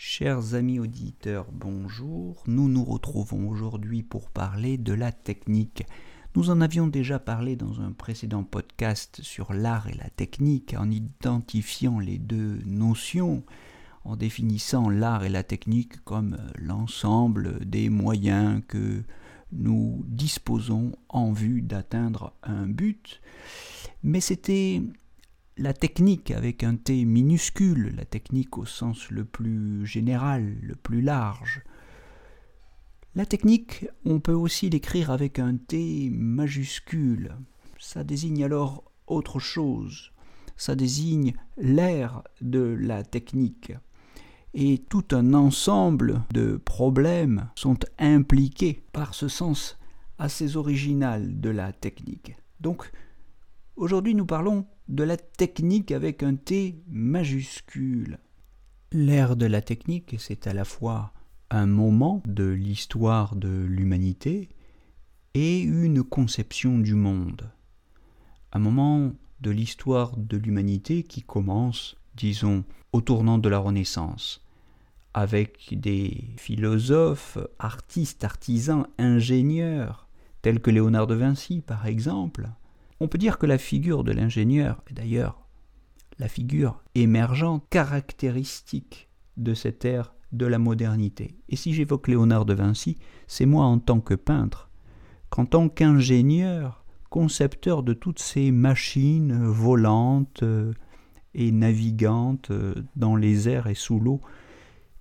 Chers amis auditeurs, bonjour. Nous nous retrouvons aujourd'hui pour parler de la technique. Nous en avions déjà parlé dans un précédent podcast sur l'art et la technique en identifiant les deux notions, en définissant l'art et la technique comme l'ensemble des moyens que nous disposons en vue d'atteindre un but. Mais c'était la technique avec un T minuscule, la technique au sens le plus général, le plus large. La technique, on peut aussi l'écrire avec un T majuscule. Ça désigne alors autre chose. Ça désigne l'air de la technique. Et tout un ensemble de problèmes sont impliqués par ce sens assez original de la technique. Donc, aujourd'hui, nous parlons de la technique avec un T majuscule. L'ère de la technique, c'est à la fois un moment de l'histoire de l'humanité et une conception du monde. Un moment de l'histoire de l'humanité qui commence, disons, au tournant de la Renaissance, avec des philosophes, artistes, artisans, ingénieurs, tels que Léonard de Vinci par exemple, on peut dire que la figure de l'ingénieur est d'ailleurs la figure émergente, caractéristique de cette ère de la modernité. Et si j'évoque Léonard de Vinci, c'est moi en tant que peintre, qu'en tant qu'ingénieur, concepteur de toutes ces machines volantes euh, et navigantes euh, dans les airs et sous l'eau,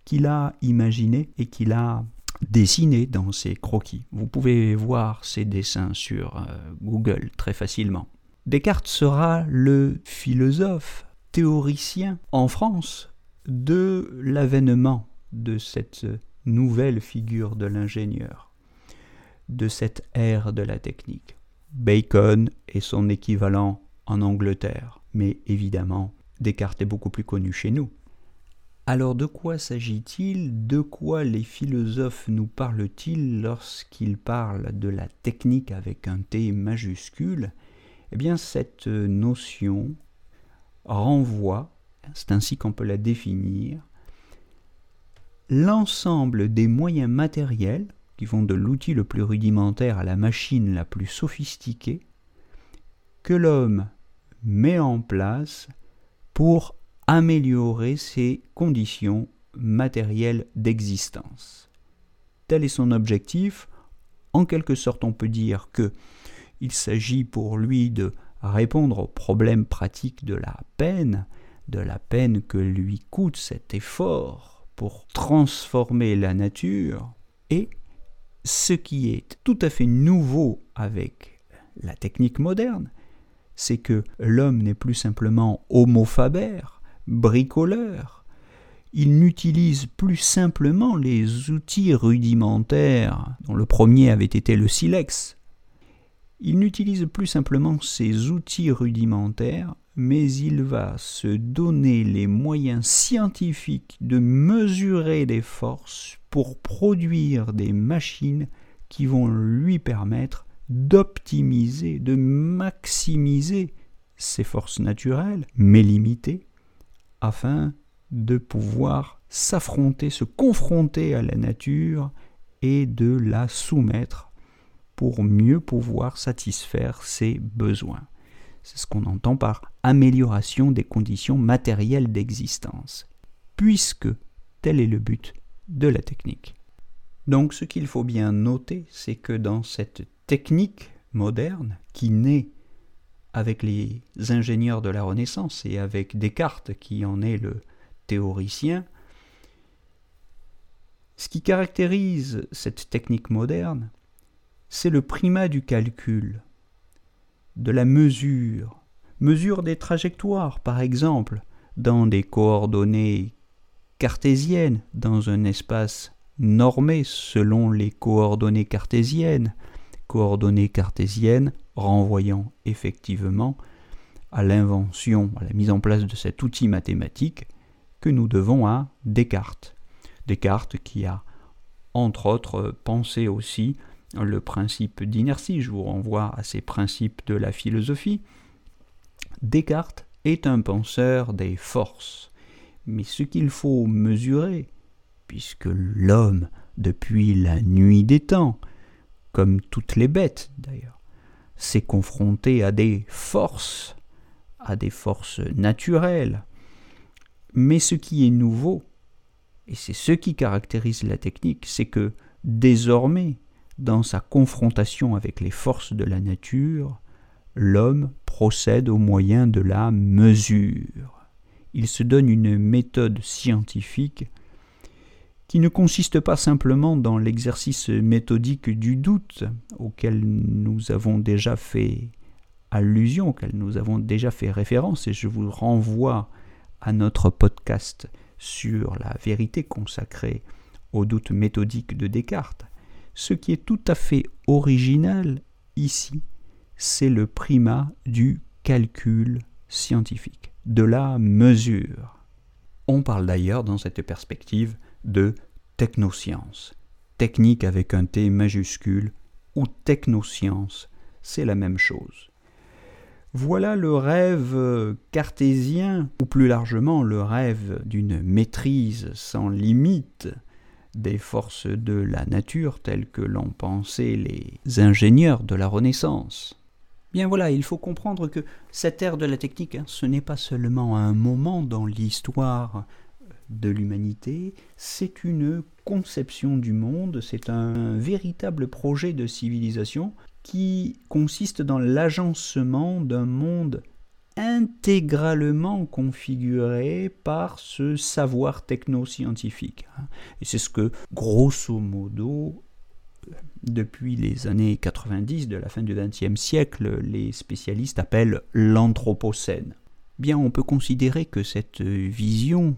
qu'il a imaginé et qu'il a dessiné dans ses croquis. Vous pouvez voir ces dessins sur euh, Google très facilement. Descartes sera le philosophe, théoricien en France de l'avènement de cette nouvelle figure de l'ingénieur, de cette ère de la technique. Bacon est son équivalent en Angleterre, mais évidemment, Descartes est beaucoup plus connu chez nous. Alors de quoi s'agit-il? De quoi les philosophes nous parlent-ils lorsqu'ils parlent de la technique avec un T majuscule? Eh bien cette notion renvoie, c'est ainsi qu'on peut la définir, l'ensemble des moyens matériels qui vont de l'outil le plus rudimentaire à la machine la plus sophistiquée que l'homme met en place pour améliorer ses conditions matérielles d'existence. Tel est son objectif. En quelque sorte, on peut dire que il s'agit pour lui de répondre aux problèmes pratiques de la peine, de la peine que lui coûte cet effort pour transformer la nature, et ce qui est tout à fait nouveau avec la technique moderne, c'est que l'homme n'est plus simplement homo faber, bricoleur. Il n'utilise plus simplement les outils rudimentaires, dont le premier avait été le silex. Il n'utilise plus simplement ces outils rudimentaires, mais il va se donner les moyens scientifiques de mesurer les forces pour produire des machines qui vont lui permettre d'optimiser, de maximiser ses forces naturelles, mais limitées, afin de pouvoir s'affronter, se confronter à la nature et de la soumettre pour mieux pouvoir satisfaire ses besoins. C'est ce qu'on entend par amélioration des conditions matérielles d'existence, puisque tel est le but de la technique. Donc ce qu'il faut bien noter, c'est que dans cette technique moderne qui naît avec les ingénieurs de la Renaissance et avec Descartes qui en est le théoricien, ce qui caractérise cette technique moderne, c'est le primat du calcul, de la mesure, mesure des trajectoires, par exemple, dans des coordonnées cartésiennes, dans un espace normé selon les coordonnées cartésiennes, coordonnées cartésiennes renvoyant effectivement à l'invention, à la mise en place de cet outil mathématique que nous devons à Descartes. Descartes qui a, entre autres, pensé aussi le principe d'inertie. Je vous renvoie à ces principes de la philosophie. Descartes est un penseur des forces. Mais ce qu'il faut mesurer, puisque l'homme, depuis la nuit des temps, comme toutes les bêtes d'ailleurs, s'est confronté à des forces, à des forces naturelles. Mais ce qui est nouveau, et c'est ce qui caractérise la technique, c'est que désormais, dans sa confrontation avec les forces de la nature, l'homme procède au moyen de la mesure. Il se donne une méthode scientifique qui ne consiste pas simplement dans l'exercice méthodique du doute auquel nous avons déjà fait allusion, auquel nous avons déjà fait référence, et je vous renvoie à notre podcast sur la vérité consacrée au doute méthodique de Descartes. Ce qui est tout à fait original ici, c'est le primat du calcul scientifique, de la mesure. On parle d'ailleurs dans cette perspective de technoscience. Technique avec un T majuscule ou technoscience, c'est la même chose. Voilà le rêve cartésien, ou plus largement le rêve d'une maîtrise sans limite des forces de la nature telles que l'ont pensé les ingénieurs de la Renaissance. Bien voilà, il faut comprendre que cette ère de la technique, hein, ce n'est pas seulement un moment dans l'histoire de l'humanité, c'est une conception du monde, c'est un véritable projet de civilisation qui consiste dans l'agencement d'un monde intégralement configuré par ce savoir technoscientifique. Et c'est ce que, grosso modo, depuis les années 90 de la fin du XXe siècle, les spécialistes appellent l'anthropocène. Bien, on peut considérer que cette vision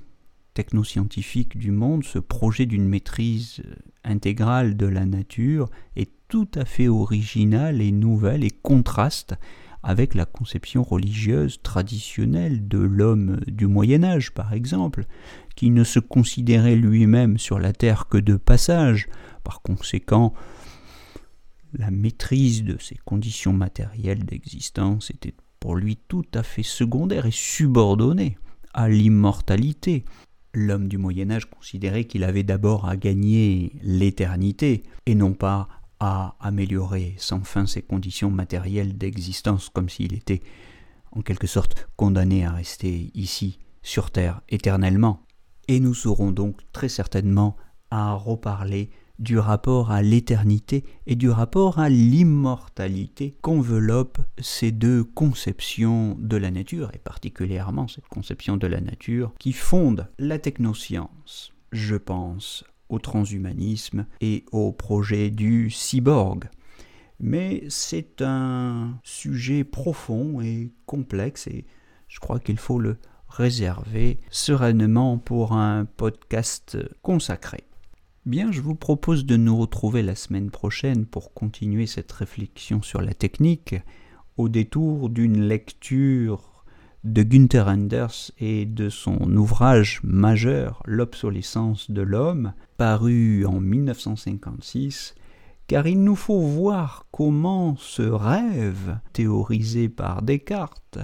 technoscientifique du monde, ce projet d'une maîtrise intégrale de la nature, est tout à fait original et nouvelle et contraste avec la conception religieuse traditionnelle de l'homme du Moyen Âge, par exemple, qui ne se considérait lui-même sur la terre que de passage. Par conséquent, la maîtrise de ses conditions matérielles d'existence était pour lui tout à fait secondaire et subordonnée à l'immortalité. L'homme du Moyen Âge considérait qu'il avait d'abord à gagner l'éternité et non pas à améliorer sans fin ses conditions matérielles d'existence comme s'il était en quelque sorte condamné à rester ici sur Terre éternellement. Et nous saurons donc très certainement à reparler du rapport à l'éternité et du rapport à l'immortalité qu'enveloppent ces deux conceptions de la nature, et particulièrement cette conception de la nature qui fonde la technoscience. Je pense au transhumanisme et au projet du cyborg. Mais c'est un sujet profond et complexe et je crois qu'il faut le réserver sereinement pour un podcast consacré. Bien, je vous propose de nous retrouver la semaine prochaine pour continuer cette réflexion sur la technique au détour d'une lecture de Günther Anders et de son ouvrage majeur L'obsolescence de l'homme, paru en 1956, car il nous faut voir comment ce rêve, théorisé par Descartes,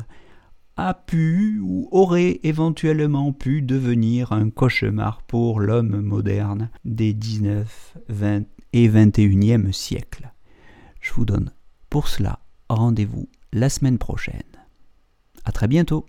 a pu ou aurait éventuellement pu devenir un cauchemar pour l'homme moderne des 19, 20 et 21e siècles. Je vous donne pour cela rendez-vous la semaine prochaine. À très bientôt.